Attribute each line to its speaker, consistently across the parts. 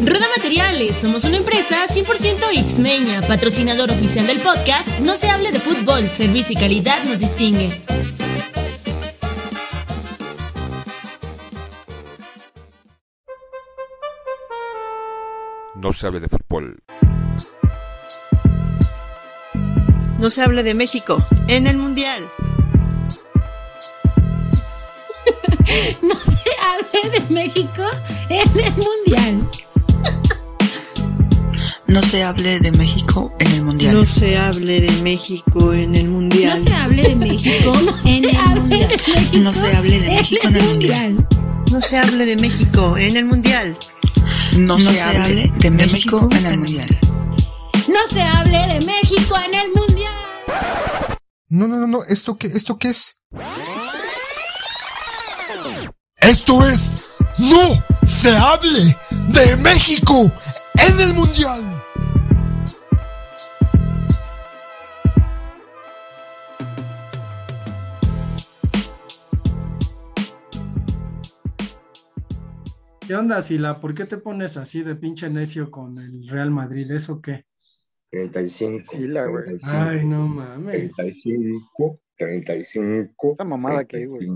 Speaker 1: Roda Materiales, somos una empresa 100% Xmeña, patrocinador oficial del podcast No se hable de fútbol, servicio y calidad nos distingue.
Speaker 2: No se hable de fútbol.
Speaker 3: No se hable de México en el Mundial.
Speaker 4: no se hable de México en el Mundial.
Speaker 5: No se hable de México en el Mundial.
Speaker 3: No se hable de México en el Mundial.
Speaker 4: No se hable de México en el Mundial.
Speaker 5: No se hable de México en el Mundial.
Speaker 3: No se hable de México en el Mundial.
Speaker 5: No se hable de México en el Mundial.
Speaker 4: No se hable de México en el Mundial.
Speaker 2: No, no, no, no. ¿Esto qué, esto qué es? Esto es No se hable de México en el Mundial.
Speaker 6: ¿Qué onda, Sila? ¿Por qué te pones así de pinche necio con el Real Madrid? ¿Eso qué?
Speaker 7: 35.
Speaker 8: Sila, güey.
Speaker 7: 35,
Speaker 6: Ay, no mames.
Speaker 7: 35, 35.
Speaker 8: Esa mamada que, güey.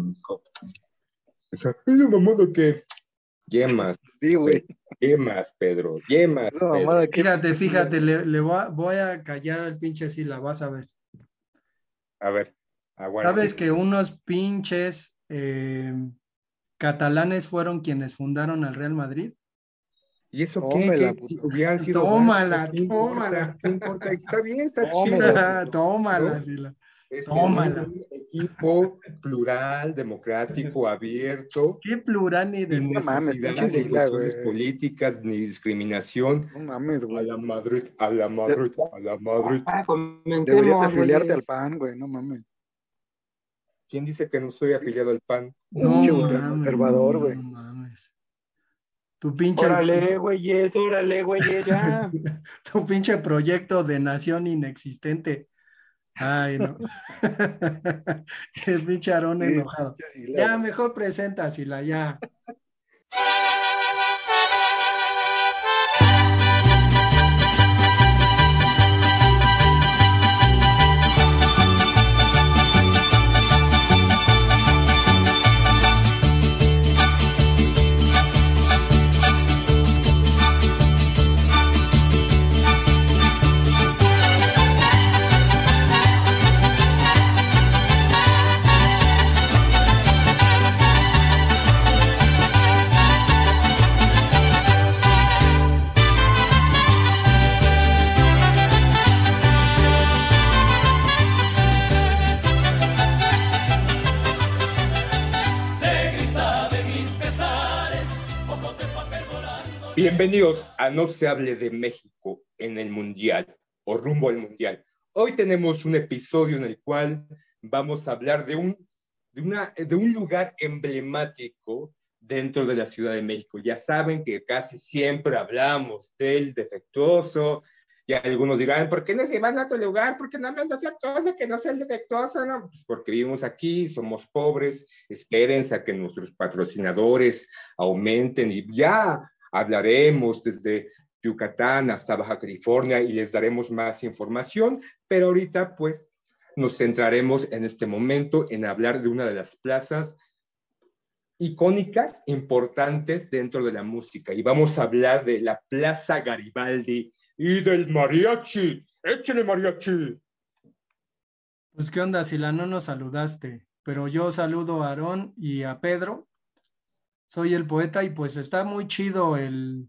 Speaker 7: 35. Esa esa mamada que. Yemas,
Speaker 8: Sí, güey.
Speaker 7: yemas, Pedro, yemas. Pedro.
Speaker 8: mamada que.
Speaker 6: Fíjate, fíjate, le, le voy, a, voy a callar al pinche Sila, vas a ver.
Speaker 7: A ver, aguanta.
Speaker 6: ¿Sabes que unos pinches eh, catalanes fueron quienes fundaron al Real Madrid?
Speaker 7: ¿Y eso
Speaker 8: Tómela,
Speaker 7: qué? ¿Qué? Hubieran sido
Speaker 6: Tómala, tómala.
Speaker 7: ¿Qué importa? Está bien, está
Speaker 8: Tómala.
Speaker 7: chido.
Speaker 6: Tómala,
Speaker 7: ¿no?
Speaker 6: Sila.
Speaker 7: Es
Speaker 6: Tómala.
Speaker 7: un equipo plural, democrático, abierto,
Speaker 6: Qué plural ni de...
Speaker 8: No mames,
Speaker 7: de cuestiones
Speaker 8: güey.
Speaker 7: políticas ni discriminación.
Speaker 8: No mames,
Speaker 7: A
Speaker 8: güey.
Speaker 7: la Madrid, a la Madrid, a la Madrid.
Speaker 9: Ah,
Speaker 8: Deberías
Speaker 9: comencemos,
Speaker 8: afiliarte al PAN, güey. No mames.
Speaker 7: ¿Quién dice que no estoy afiliado al PAN?
Speaker 6: No
Speaker 8: Pinche
Speaker 6: mames,
Speaker 8: conservador, güey.
Speaker 6: No mames. Tu pinche...
Speaker 9: Órale, güeyes, órale, güeyes, ya.
Speaker 6: tu pinche proyecto de nación inexistente. Ay, no. El pinche enojado. Ya, mejor presenta, Sila, ya.
Speaker 7: Bienvenidos a No se hable de México en el Mundial o rumbo al Mundial. Hoy tenemos un episodio en el cual vamos a hablar de un, de una, de un lugar emblemático dentro de la Ciudad de México. Ya saben que casi siempre hablamos del defectuoso, y algunos dirán, ¿por qué no se van a otro lugar? ¿Por qué no hablan de otra cosa que no sea el defectuoso? No, pues porque vivimos aquí, somos pobres, espérense a que nuestros patrocinadores aumenten y ya hablaremos desde Yucatán hasta Baja California y les daremos más información, pero ahorita pues nos centraremos en este momento en hablar de una de las plazas icónicas, importantes dentro de la música y vamos a hablar de la Plaza Garibaldi y del mariachi. ¡Échale mariachi!
Speaker 6: Pues qué onda, Sila, no nos saludaste, pero yo saludo a Aarón y a Pedro. Soy el poeta y pues está muy chido el,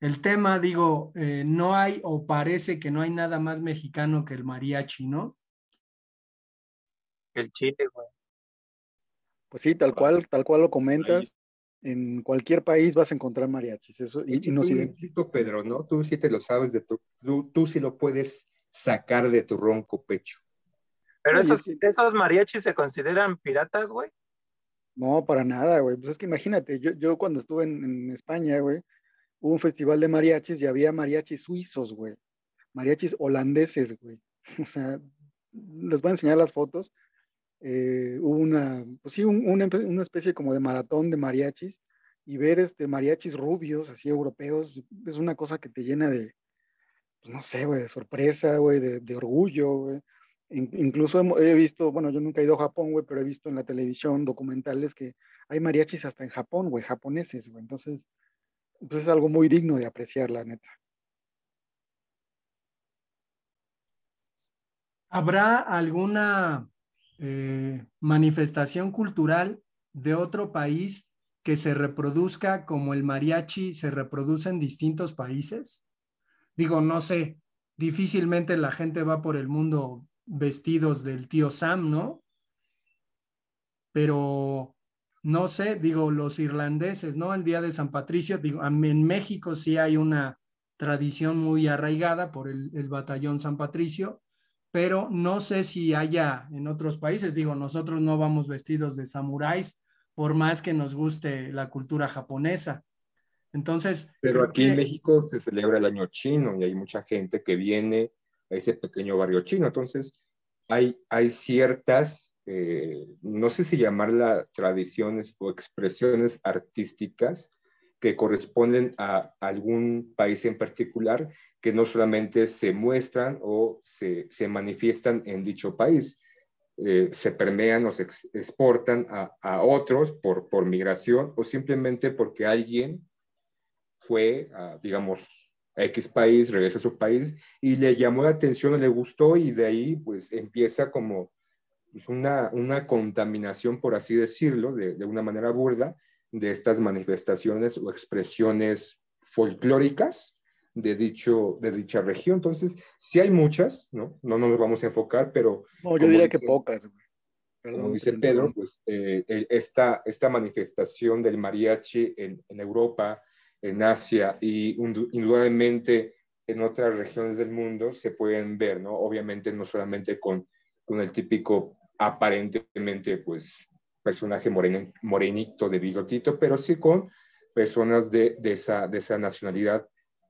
Speaker 6: el tema, digo, eh, no hay o parece que no hay nada más mexicano que el mariachi, ¿no?
Speaker 9: El chile, güey.
Speaker 8: Pues sí, tal cual, tal cual lo comentas. En cualquier país vas a encontrar mariachis. Eso, y, y nos
Speaker 7: Tú, Pedro, ¿no? Tú sí te lo sabes de tu, tú, tú sí lo puedes sacar de tu ronco pecho.
Speaker 9: Pero esos, esos mariachis se consideran piratas, güey.
Speaker 8: No, para nada, güey. Pues es que imagínate, yo, yo cuando estuve en, en España, güey, hubo un festival de mariachis y había mariachis suizos, güey. Mariachis holandeses, güey. O sea, les voy a enseñar las fotos. Eh, hubo una, pues sí, un- una, una especie como de maratón de mariachis y ver este mariachis rubios, así europeos, es una cosa que te llena de, pues no sé, güey, de sorpresa, güey, de, de orgullo, güey. In- incluso he visto, bueno, yo nunca he ido a Japón, güey, pero he visto en la televisión documentales que hay mariachis hasta en Japón, güey, japoneses, güey. Entonces, pues es algo muy digno de apreciar, la neta.
Speaker 6: ¿Habrá alguna eh, manifestación cultural de otro país que se reproduzca como el mariachi se reproduce en distintos países? Digo, no sé, difícilmente la gente va por el mundo vestidos del tío Sam, ¿no? Pero no sé, digo, los irlandeses, ¿no? El día de San Patricio, digo, en México sí hay una tradición muy arraigada por el, el batallón San Patricio, pero no sé si haya en otros países, digo, nosotros no vamos vestidos de samuráis, por más que nos guste la cultura japonesa. Entonces,
Speaker 7: Pero aquí en México se celebra el año chino y hay mucha gente que viene a ese pequeño barrio chino. Entonces, hay, hay ciertas, eh, no sé si llamarla tradiciones o expresiones artísticas que corresponden a algún país en particular que no solamente se muestran o se, se manifiestan en dicho país, eh, se permean o se ex- exportan a, a otros por, por migración o simplemente porque alguien fue, digamos, a X país, regresa a su país y le llamó la atención, le gustó y de ahí pues empieza como pues, una, una contaminación, por así decirlo, de, de una manera burda, de estas manifestaciones o expresiones folclóricas de, dicho, de dicha región. Entonces, sí hay muchas, ¿no? No nos vamos a enfocar, pero
Speaker 8: No, yo diría que
Speaker 7: dice-
Speaker 8: pocas, güey. Perdón,
Speaker 7: como dice. Pedro, pues eh, el- esta, esta manifestación del mariachi en, en Europa, en Asia y indudablemente en otras regiones del mundo se pueden ver, ¿no? Obviamente no solamente con, con el típico aparentemente, pues, personaje moreno- morenito de bigotito, pero sí con personas de, de, esa, de esa nacionalidad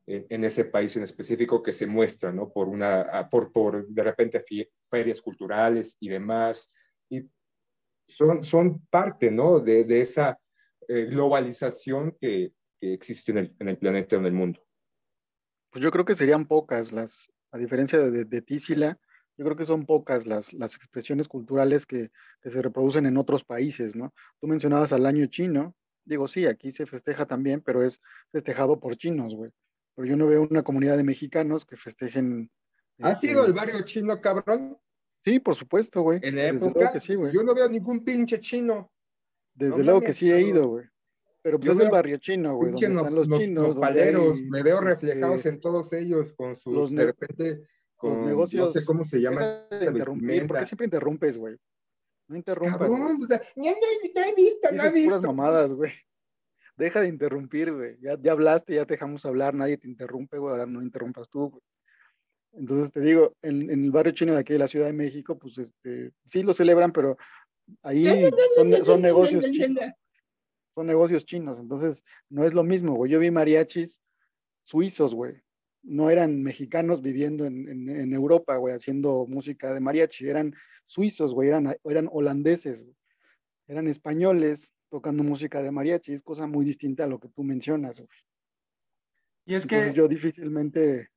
Speaker 7: en, en ese país en específico que se muestran, ¿no? Por una, por, por de repente ferias culturales y demás, y son, son parte, ¿no? De, de esa eh, globalización que, que existe en el, en el planeta o en el mundo.
Speaker 8: Pues yo creo que serían pocas las, a diferencia de, de, de Tísila, yo creo que son pocas las, las expresiones culturales que, que, se reproducen en otros países, ¿no? Tú mencionabas al año chino, digo, sí, aquí se festeja también, pero es festejado por chinos, güey. Pero yo no veo una comunidad de mexicanos que festejen.
Speaker 7: ¿Has
Speaker 8: este,
Speaker 7: ido al barrio chino, cabrón?
Speaker 8: Sí, por supuesto, güey.
Speaker 7: En la
Speaker 8: Desde
Speaker 7: época,
Speaker 8: luego que sí, güey.
Speaker 7: yo no veo ningún pinche chino.
Speaker 8: Desde
Speaker 7: no
Speaker 8: luego que sí he ido, güey. Pero pues
Speaker 7: Yo
Speaker 8: es el
Speaker 7: veo
Speaker 8: barrio chino, güey, donde
Speaker 7: no-
Speaker 8: están los
Speaker 7: nos-
Speaker 8: chinos. hay,
Speaker 7: me veo
Speaker 8: este,
Speaker 7: reflejados en todos ellos con sus,
Speaker 8: los
Speaker 7: de repente, con,
Speaker 8: negocios-
Speaker 7: no sé cómo se llama esta
Speaker 8: interrumpir, ¿por
Speaker 7: vestimenta.
Speaker 8: qué siempre interrumpes, güey? No interrumpas.
Speaker 7: Cabrón, o sea, no, no he visto, no he visto.
Speaker 8: puras mamadas, güey. Deja de interrumpir, güey. Ya, ya hablaste, ya te dejamos hablar, nadie te interrumpe, güey. Ahora no interrumpas tú, güey. Entonces te digo, en, en el barrio chino de aquí de la Ciudad de México, pues este, sí lo celebran, pero ahí son, son negocios chinos. Son negocios chinos, entonces no es lo mismo, güey. Yo vi mariachis suizos, güey. No eran mexicanos viviendo en, en, en Europa, güey, haciendo música de mariachi. Eran suizos, güey, eran, eran holandeses, güey. Eran españoles tocando música de mariachi. Es cosa muy distinta a lo que tú mencionas, güey.
Speaker 6: Y es
Speaker 8: Entonces
Speaker 6: que
Speaker 8: yo difícilmente,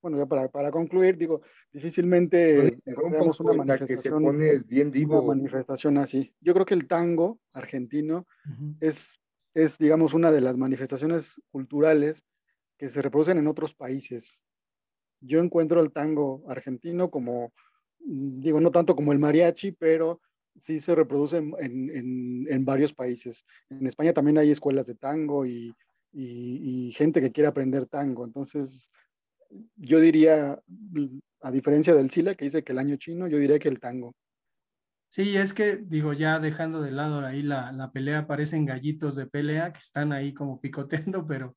Speaker 8: bueno, ya para, para concluir, digo, difícilmente encontramos una
Speaker 7: poeta, que se
Speaker 8: manifestación,
Speaker 7: pone bien
Speaker 8: una
Speaker 7: divo.
Speaker 8: manifestación así. Yo creo que el tango argentino
Speaker 6: Ujú.
Speaker 8: es, es, digamos, una de las manifestaciones culturales que se reproducen en otros países. Yo encuentro el tango argentino como, mm, digo, no tanto como el mariachi, pero sí se reproduce en, en- en- en varios países. En España también hay escuelas de tango y, y- y gente que quiere aprender tango. Entonces, yo diría, a diferencia del Sila, que dice que el año chino, yo diría que el tango.
Speaker 6: Sí, es que digo, ya dejando de lado ahí la, la pelea, parecen gallitos de pelea que están ahí como picoteando, pero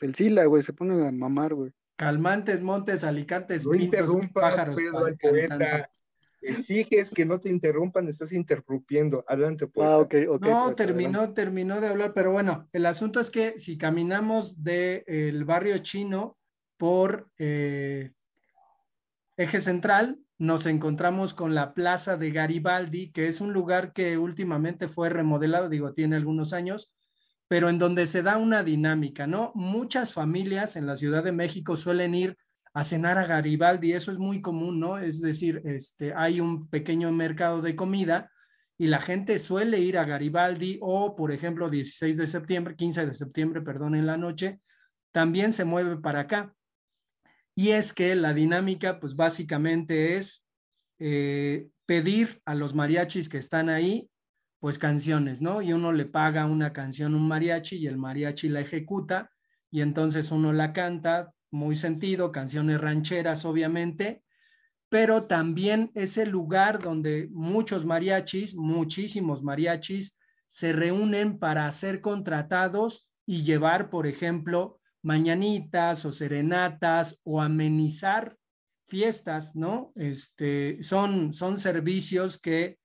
Speaker 8: El Sila, güey, se pone a mamar, güey.
Speaker 6: calmantes, montes, alicantes,
Speaker 7: No
Speaker 6: pintos,
Speaker 7: interrumpas,
Speaker 6: pájaros,
Speaker 7: Pedro, al poeta. Exiges que no te interrumpan, estás interrumpiendo. Adelante, poeta.
Speaker 8: Ah, ok, ok.
Speaker 6: No,
Speaker 8: pues,
Speaker 6: terminó,
Speaker 8: adelante.
Speaker 6: terminó de hablar, pero bueno, el asunto es que si caminamos del barrio chino por eh, eje central, nos encontramos con la Plaza de Garibaldi, que es un lugar que últimamente fue remodelado, digo, tiene algunos años, pero en donde se da una dinámica, ¿no? Muchas familias en la Ciudad de México suelen ir a cenar a Garibaldi, eso es muy común, ¿no? Es decir, este, hay un pequeño mercado de comida y la gente suele ir a Garibaldi o, por ejemplo, 16 de septiembre, 15 de septiembre, perdón, en la noche, también se mueve para acá. Y es que la dinámica, pues básicamente es eh, pedir a los mariachis que están ahí, pues canciones, ¿no? Y uno le paga una canción a un mariachi y el mariachi la ejecuta y entonces uno la canta, muy sentido, canciones rancheras, obviamente, pero también es el lugar donde muchos mariachis, muchísimos mariachis, se reúnen para ser contratados y llevar, por ejemplo, mañanitas o serenatas o amenizar fiestas, ¿no? Este, son, son servicios que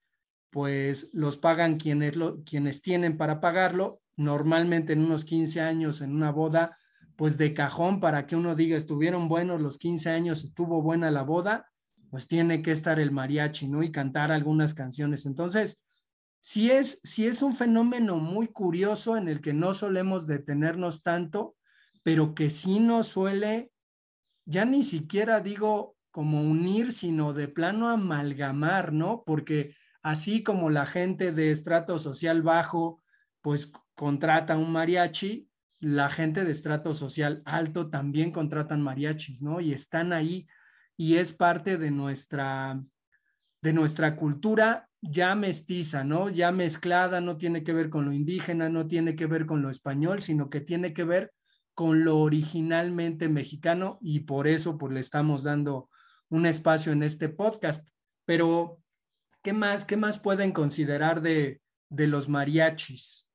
Speaker 6: pues los pagan quienes, lo, quienes tienen para pagarlo, normalmente en unos 15 años, en una boda, pues de cajón para que uno diga, estuvieron buenos los 15 años, estuvo buena la boda, pues tiene que estar el mariachi, ¿no? Y cantar algunas canciones. Entonces, sí es, sí es un fenómeno muy curioso en el que no solemos detenernos tanto, pero que sí nos suele, ya ni siquiera digo como unir, sino de plano amalgamar, ¿no? Porque así como la gente de estrato social bajo, pues contrata un mariachi, la gente de estrato social alto también contratan mariachis, ¿no? Y están ahí y es parte de nuestra, de nuestra cultura ya mestiza, ¿no? Ya mezclada, no tiene que ver con lo indígena, no tiene que ver con lo español, sino que tiene que ver con lo originalmente mexicano y por eso pues le estamos dando un espacio en este podcast. Pero, ¿qué más, qué más pueden considerar de, de los mariachis?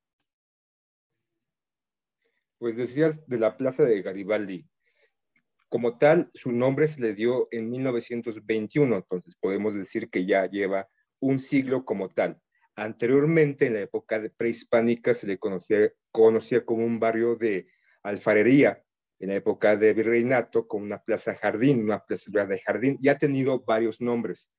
Speaker 7: Pues decías de la Plaza de Garibaldi. Como tal, su nombre se le dio en 1921, entonces podemos decir que ya lleva un siglo como tal. Anteriormente, en la época prehispánica, se le conocía, conocía como un barrio de alfarería. En la época de virreinato, como una plaza jardín, una plaza de jardín, y ha tenido varios nombres.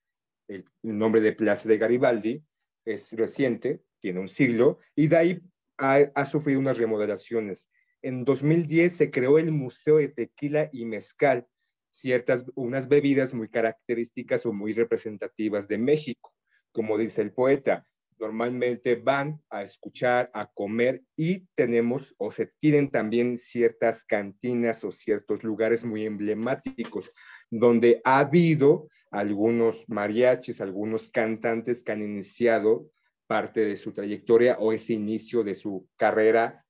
Speaker 7: El, nombre de Plaza de Garibaldi es reciente, tiene un siglo, y de ahí ha, ha sufrido unas remodelaciones en 2010 se creó el Museo de Tequila y Mezcal, ciertas, unas bebidas muy características o muy representativas de México. Como dice el poeta, normalmente van a escuchar, a comer y tenemos o se tienen también ciertas cantinas o ciertos lugares muy emblemáticos donde ha habido algunos mariachis, algunos cantantes que han iniciado parte de su trayectoria o ese inicio de su carrera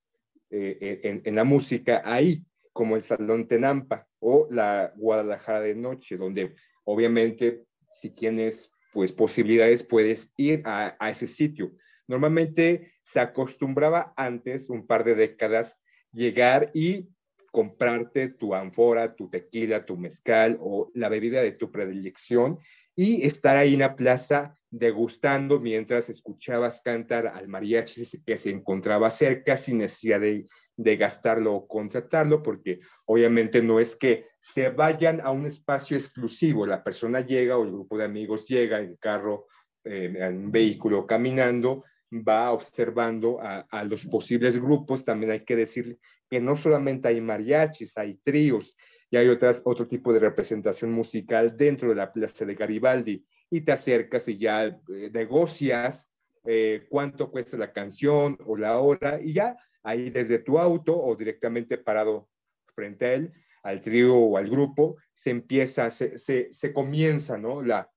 Speaker 7: eh, en, en, la música ahí, como el Salón Tenampa o la Guadalajara de Noche, donde obviamente si tienes pues posibilidades puedes ir a, ese sitio. Normalmente se acostumbraba antes, un par de décadas, llegar y comprarte tu ánfora, tu tequila, tu mezcal o la bebida de tu predilección y estar ahí en la plaza degustando mientras escuchabas cantar al mariachi que se encontraba cerca sin necesidad de, de, gastarlo o contratarlo, porque obviamente no es que se vayan a un espacio exclusivo, la persona llega o el grupo de amigos llega en carro, en vehículo, caminando, va observando a, a, los posibles grupos, también hay que decir que no solamente hay mariachis, hay tríos y hay otras, otro tipo de representación musical dentro de la Plaza de Garibaldi y te acercas y ya eh, negocias eh, cuánto cuesta la canción o la hora y ya ahí desde tu auto o directamente parado frente a él, al trío o al grupo, se empieza, se, se, se comienza, ¿no? La,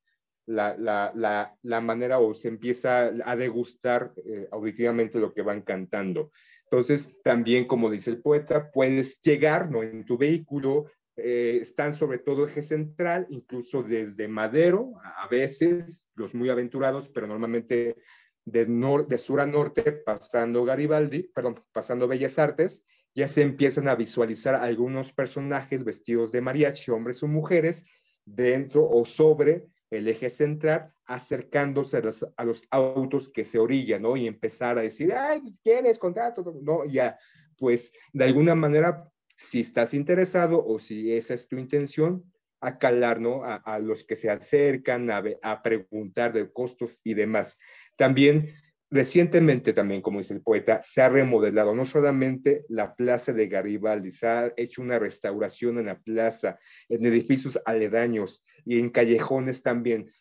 Speaker 7: la, la, la, manera o se empieza a degustar eh, auditivamente lo que van cantando. Entonces, también, como dice el poeta, puedes llegar ¿no? en tu vehículo, eh, están sobre todo eje central, incluso desde Madero, a veces los muy aventurados, pero normalmente de, sur a norte, pasando Garibaldi, perdón, pasando Bellas Artes, ya se empiezan a visualizar algunos personajes vestidos de mariachi, hombres o mujeres, dentro o sobre el eje central, acercándose a los, a los autos que se orillan, ¿no? Y empezar a decir, ay, ¿quieres contrato? No, ya, pues de alguna manera si estás interesado o si esa es tu intención, a calar, ¿no? A, los que se acercan, a, a, preguntar de costos y demás. También recientemente también, como dice el poeta, se ha remodelado no solamente la plaza de Garibaldi, se ha hecho una restauración en la plaza, en edificios aledaños y en callejones también.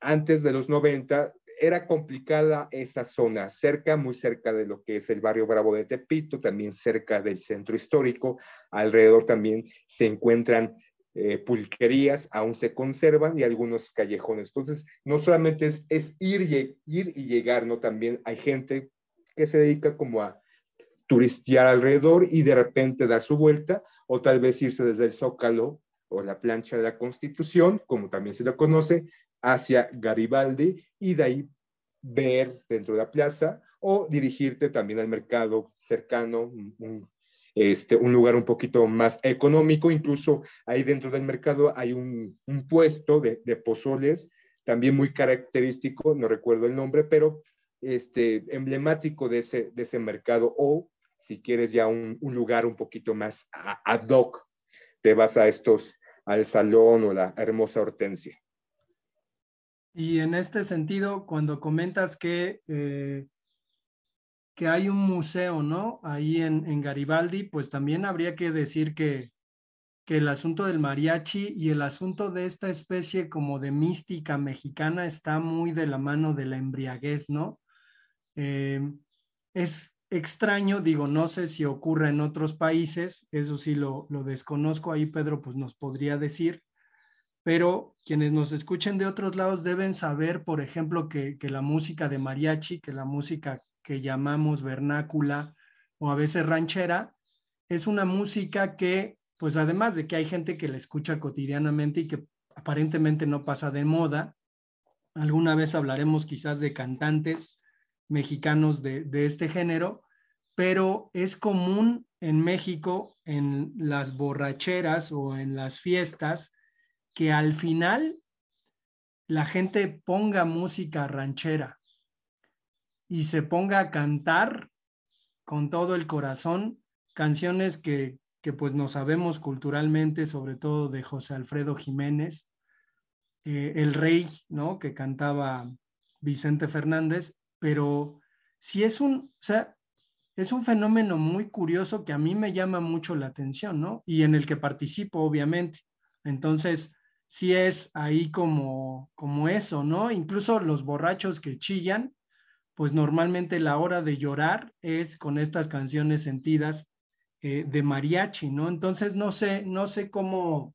Speaker 7: Antes de los 90 era complicada esa zona, cerca, muy cerca de lo que es el barrio Bravo de Tepito, también cerca del centro histórico, alrededor también se encuentran eh, pulquerías aún se conservan y algunos callejones. Entonces, no solamente es, es ir, y, ir y llegar, ¿no? También hay gente que se dedica como a turistear alrededor y de repente dar su vuelta o tal vez irse desde el Zócalo o la plancha de la Constitución, como también se lo conoce, hacia Garibaldi y de ahí ver dentro de la plaza o dirigirte también al mercado cercano, un, este, un lugar un poquito más económico, incluso ahí dentro del mercado hay un, un puesto de, de, pozoles, también muy característico, no recuerdo el nombre, pero este, emblemático de ese, de ese mercado, o si quieres ya un, un lugar un poquito más ad hoc, te vas a estos, al salón o la hermosa hortensia.
Speaker 6: Y en este sentido, cuando comentas que eh, que hay un museo, ¿no? Ahí en, Garibaldi, pues también habría que decir que, que el asunto del mariachi y el asunto de esta especie como de mística mexicana está muy de la mano de la embriaguez, ¿no? Eh, es extraño, digo, no sé si ocurre en otros países, eso sí lo, lo desconozco, ahí Pedro pues nos podría decir, pero quienes nos escuchen de otros lados deben saber, por ejemplo, que, que la música de mariachi, que la música que llamamos vernácula o a veces ranchera, es una música que, pues además de que hay gente que la escucha cotidianamente y que aparentemente no pasa de moda, alguna vez hablaremos quizás de cantantes mexicanos de, de este género, pero es común en México, en las borracheras o en las fiestas, que al final la gente ponga música ranchera y se ponga a cantar con todo el corazón canciones que, que pues no sabemos culturalmente, sobre todo de José Alfredo Jiménez, eh, El Rey, ¿no? Que cantaba Vicente Fernández, pero sí es un, o sea, es un fenómeno muy curioso que a mí me llama mucho la atención, ¿no? Y en el que participo, obviamente. Entonces, sí es ahí como, como eso, ¿no? Incluso los borrachos que chillan, pues normalmente la hora de llorar es con estas canciones sentidas eh, de mariachi, ¿no? Entonces no sé, no sé cómo,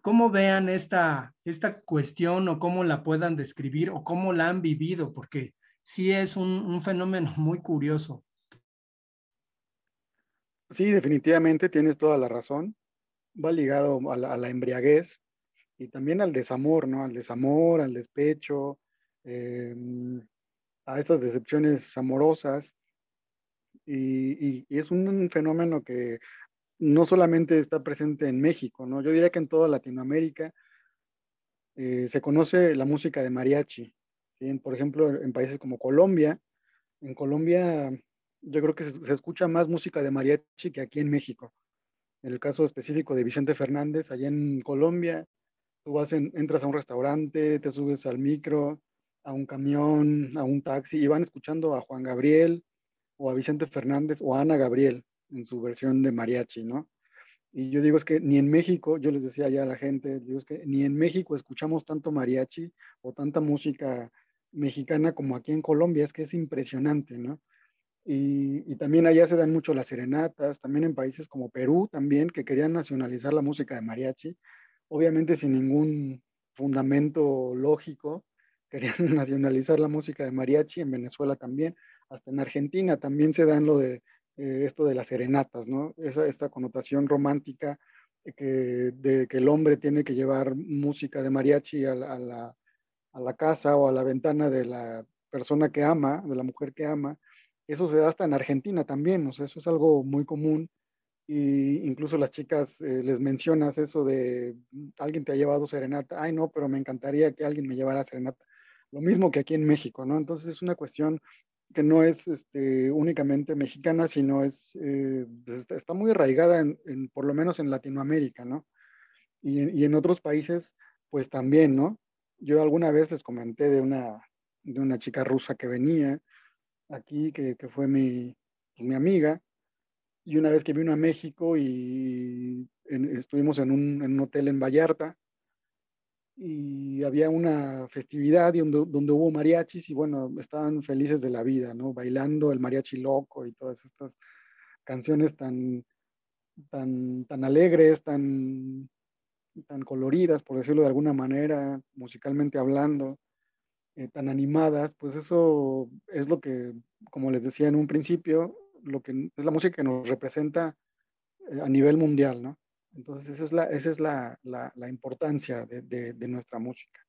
Speaker 6: cómo vean esta, esta cuestión o cómo la puedan describir o cómo la han vivido, porque sí es un, un fenómeno muy curioso.
Speaker 8: Sí, definitivamente tienes toda la razón. Va ligado a la, embriaguez y también al desamor, ¿no? Al desamor, al despecho, eh, a estas decepciones amorosas. Y, y, y, es un fenómeno que no solamente está presente en México, ¿no? Yo diría que en toda Latinoamérica eh, se conoce la música de mariachi. ¿sí? Por ejemplo, en países como Colombia, en Colombia yo creo que se, se, escucha más música de mariachi que aquí en México. En el caso específico de Vicente Fernández, allá en Colombia, tú vas en, entras a un restaurante, te subes al micro, a un camión, a un taxi, y van escuchando a Juan Gabriel o a Vicente Fernández o a Ana Gabriel en su versión de mariachi, ¿no? Y yo digo es que ni en México, yo les decía ya a la gente, digo es que ni en México escuchamos tanto mariachi o tanta música mexicana como aquí en Colombia, es que es impresionante, ¿no? Y, y, también allá se dan mucho las serenatas, también en países como Perú también, que querían nacionalizar la música de mariachi, obviamente sin ningún fundamento lógico, querían nacionalizar la música de mariachi, en Venezuela también, hasta en Argentina también se dan lo de eh, esto de las serenatas, ¿no? Esa, esta connotación romántica que, de que el hombre tiene que llevar música de mariachi a la, a, la, casa o a la ventana de la persona que ama, de la mujer que ama. Eso se da hasta en Argentina también, o sea, eso es algo muy común. Y incluso las chicas eh, les mencionas eso de alguien te ha llevado serenata. Ay, no, pero me encantaría que alguien me llevara serenata lo mismo que aquí en México, ¿no? Entonces es una cuestión que no es este, únicamente mexicana, sino es, eh, pues está, muy arraigada, en, por lo menos en Latinoamérica, ¿no? Y, en otros países, pues también, ¿no? Yo alguna vez les comenté de una, de una chica rusa que venía aquí, que, que fue mi, mi amiga, y una vez que vino a México y estuvimos en un, en un hotel en Vallarta y había una festividad donde, donde hubo mariachis y bueno, estaban felices de la vida, ¿no? Bailando el mariachi loco y todas estas canciones tan, tan, tan alegres, tan, tan coloridas, por decirlo de alguna manera, musicalmente hablando, eh, tan animadas, pues eso es lo que, como les decía en un principio, lo que es la música que nos representa eh, a nivel mundial, ¿no? Entonces esa es la, esa es la, la, importancia de, de, de nuestra música.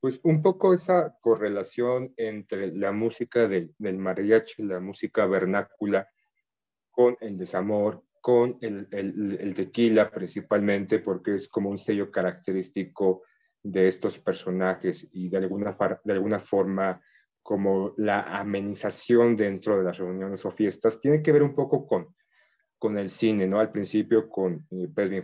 Speaker 7: Pues un poco esa correlación entre la música del, del mariachi, la música vernácula, con el desamor, con el, el, el, tequila principalmente, porque es como un sello característico de estos personajes y de alguna, de alguna forma como la amenización dentro de las reuniones o fiestas, tiene que ver un poco con, con el cine, ¿no? Al principio con eh, Pedro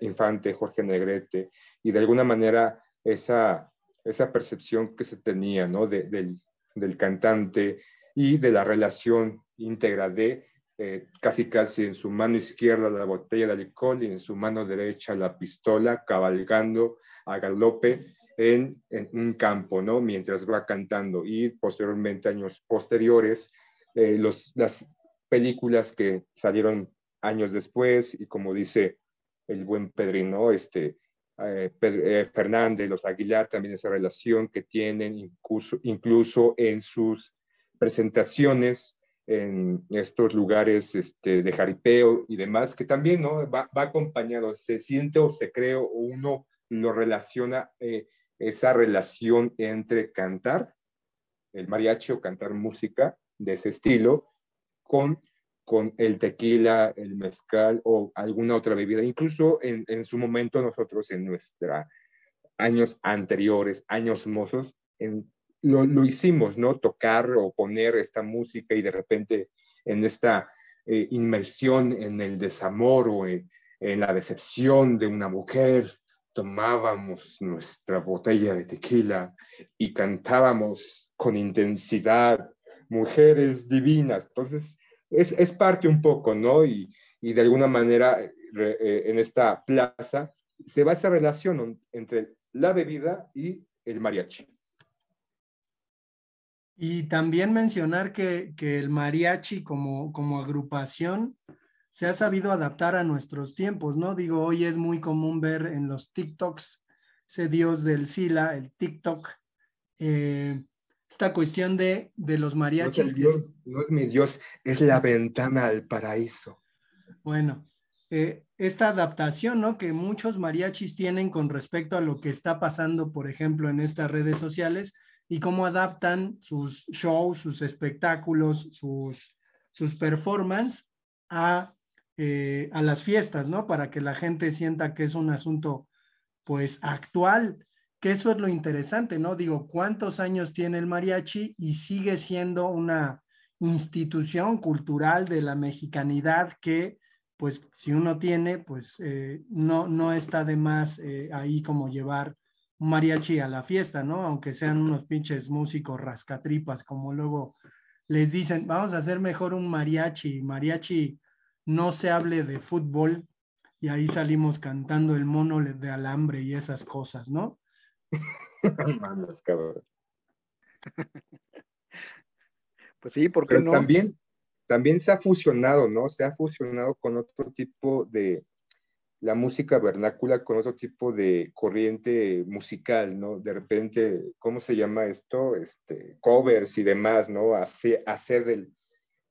Speaker 7: Infante, Jorge Negrete, y de alguna manera esa, esa percepción que se tenía, ¿no? De, del, del, cantante y de la relación íntegra de eh, casi casi en su mano izquierda la botella de alcohol y en su mano derecha la pistola, cabalgando a galope en, en un campo, ¿no? Mientras va cantando. Y posteriormente, años posteriores, eh, los, las películas que salieron años después y como dice el buen Pedrino, este, eh, eh, Fernández, los Aguilar, también esa relación que tienen incluso, incluso en sus presentaciones en estos lugares este, de jaripeo y demás, que también ¿no? va, va, acompañado, se siente o se cree o uno lo relaciona eh, esa relación entre cantar el mariachi o cantar música de ese estilo con, con el tequila, el mezcal o alguna otra bebida. Incluso en, en su momento nosotros en nuestros años anteriores, años mozos, en, lo, lo, hicimos, ¿no? Tocar o poner esta música y de repente en esta eh, inmersión en el desamor o en, en, la decepción de una mujer, tomábamos nuestra botella de tequila y cantábamos con intensidad, mujeres divinas. Entonces, es, es parte un poco, ¿no? Y, y de alguna manera eh, en esta plaza se va esa relación entre la bebida y el mariachi.
Speaker 6: Y también mencionar que, que el mariachi como, como agrupación se ha sabido adaptar a nuestros tiempos, ¿no? Digo, hoy es muy común ver en los TikToks ese dios del Sila, el TikTok, eh, esta cuestión de, de los mariachis.
Speaker 7: No es, dios, no es mi dios, es la ventana al paraíso.
Speaker 6: Bueno, eh, esta adaptación, ¿no? Que muchos mariachis tienen con respecto a lo que está pasando, por ejemplo, en estas redes sociales y cómo adaptan sus shows, sus espectáculos, sus, sus performances a, eh, a las fiestas, ¿no? Para que la gente sienta que es un asunto, pues, actual, que eso es lo interesante, ¿no? Digo, ¿cuántos años tiene el mariachi y sigue siendo una institución cultural de la mexicanidad que, pues, si uno tiene, pues, eh, no, no está de más eh, ahí como llevar un mariachi a la fiesta, ¿no? Aunque sean unos pinches músicos rascatripas, como luego les dicen, vamos a hacer mejor un mariachi, mariachi no se hable de fútbol, y ahí salimos cantando el mono de alambre y esas cosas, ¿no?
Speaker 7: Manos, cabrón.
Speaker 8: Pues sí, ¿por qué
Speaker 7: Pero
Speaker 8: no?
Speaker 7: También, también se ha fusionado, ¿no? Se ha fusionado con otro tipo de, la música vernácula con otro tipo de corriente musical, ¿no? De repente, ¿cómo se llama esto? Este, covers y demás, ¿no? Hacer, hacer del,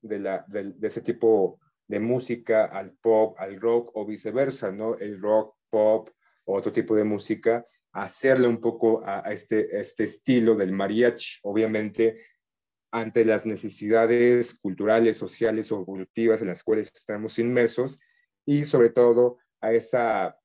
Speaker 7: de, la, del, de ese tipo de música al pop, al rock o viceversa, ¿no? El rock, pop, otro tipo de música, hacerle un poco a, este, este estilo del mariachi, obviamente ante las necesidades culturales, sociales o evolutivas en las cuales estamos inmersos y sobre todo a esa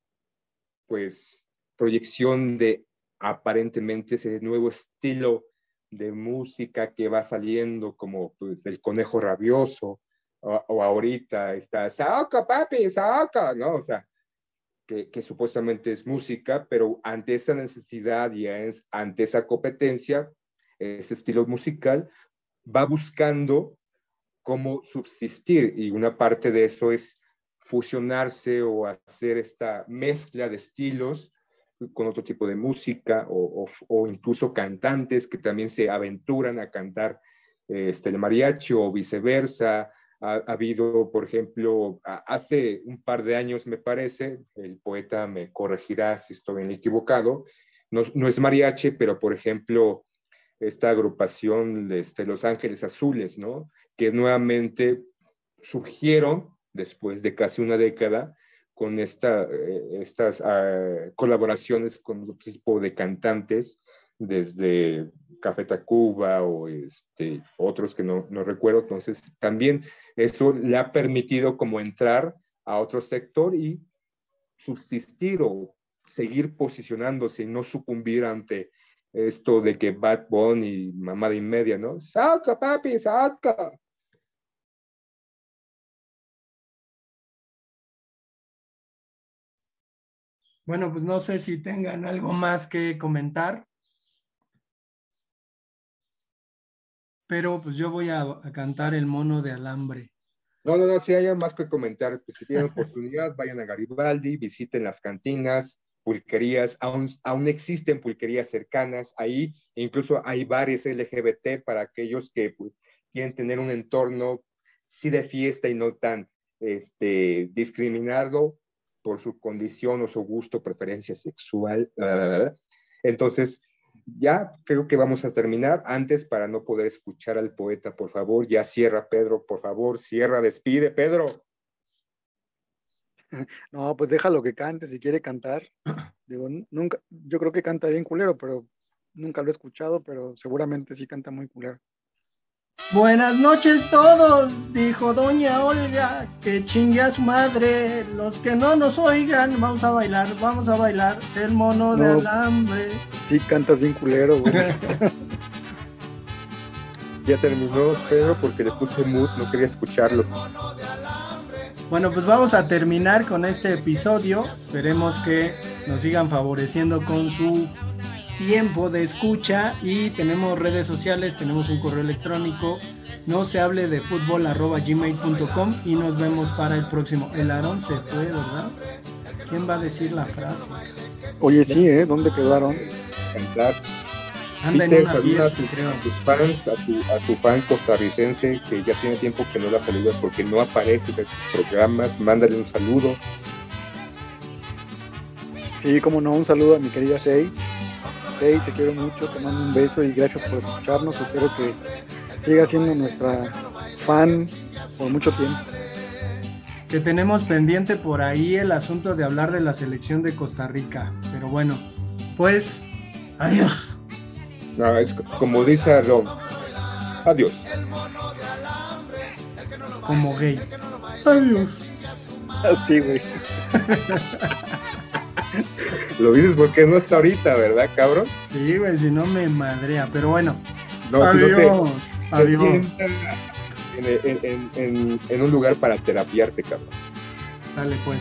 Speaker 7: pues proyección de aparentemente ese nuevo estilo de música que va saliendo como pues el conejo rabioso o, o ahorita está saca papi saca no o sea que, supuestamente es música pero ante esa necesidad y ante esa competencia ese estilo musical, va buscando cómo subsistir y una parte de eso es fusionarse o hacer esta mezcla de estilos con otro tipo de música o, o, incluso cantantes que también se aventuran a cantar este, el mariachi o viceversa. Ha, habido, por ejemplo, hace un par de años, me parece, el poeta me corregirá si estoy equivocado, no, no es mariachi, pero por ejemplo, esta agrupación de este, Los Ángeles Azules, ¿no? Que nuevamente surgieron después de casi una década con esta, eh, estas ah, colaboraciones con otro tipo de cantantes, desde Café Tacuba o este, otros que no, no recuerdo. Entonces, también eso le ha permitido como entrar a otro sector y subsistir o seguir posicionándose y no sucumbir ante esto de que Bad Bunny y mamá de media, ¿no? Saca, papi, saca.
Speaker 6: Bueno, pues no sé si tengan algo más que comentar. Pero pues yo voy a, cantar el mono de alambre.
Speaker 7: No, no, no, si hay más que comentar, pues si tienen oportunidad, vayan a Garibaldi, visiten las cantinas, pulquerías, aún, aún existen pulquerías cercanas ahí, incluso hay bares LGBT para aquellos que pues, quieren tener un entorno sí de fiesta y no tan este, discriminado por su condición o su gusto, preferencia sexual. Entonces, ya creo que vamos a terminar. Antes, para no poder escuchar al poeta, por favor, ya cierra, Pedro, por favor, cierra, despide, Pedro.
Speaker 8: No, pues déjalo que cante, si quiere cantar. Digo, nunca, yo creo que canta bien culero, pero nunca lo he escuchado, pero seguramente sí canta muy culero.
Speaker 6: Buenas noches todos, dijo doña Olga, que chingue a su madre. Los que no nos oigan, vamos a bailar, vamos a bailar el mono de alambre.
Speaker 8: Sí, cantas bien culero, güey.
Speaker 7: ya terminó, Pedro, porque le puse mood, no quería escucharlo.
Speaker 6: Bueno, pues vamos a terminar con este episodio. Esperemos que nos sigan favoreciendo con su tiempo de escucha y tenemos redes sociales, tenemos un correo electrónico, no se hable de fútbol arroba gmail.com y nos vemos para el próximo. El Aarón se fue, ¿verdad? ¿Quién va a decir la frase?
Speaker 8: Oye, sí, ¿eh? ¿Dónde quedaron?
Speaker 7: Cantar.
Speaker 6: Anda en una
Speaker 7: a, tus fans, a tu, a tu fan costarricense que ya tiene tiempo que no la saludas porque no aparece en sus programas, mándale un saludo.
Speaker 8: Sí, como no, un saludo a mi querida Sei, te quiero mucho, te mando un beso y gracias por escucharnos. Espero que siga siendo nuestra fan por mucho tiempo.
Speaker 6: Que tenemos pendiente por ahí el asunto de hablar de la selección de Costa Rica. Pero bueno, pues adiós.
Speaker 7: No, es como dice Ron. Adiós.
Speaker 6: Como gay. Adiós.
Speaker 8: Así, güey.
Speaker 7: Lo dices porque no está ahorita, ¿verdad, cabrón?
Speaker 6: Sí, güey, si no me madrea, pero bueno.
Speaker 7: No, adiós. adiós. En, un lugar para terapiarte, cabrón.
Speaker 6: Dale, pues.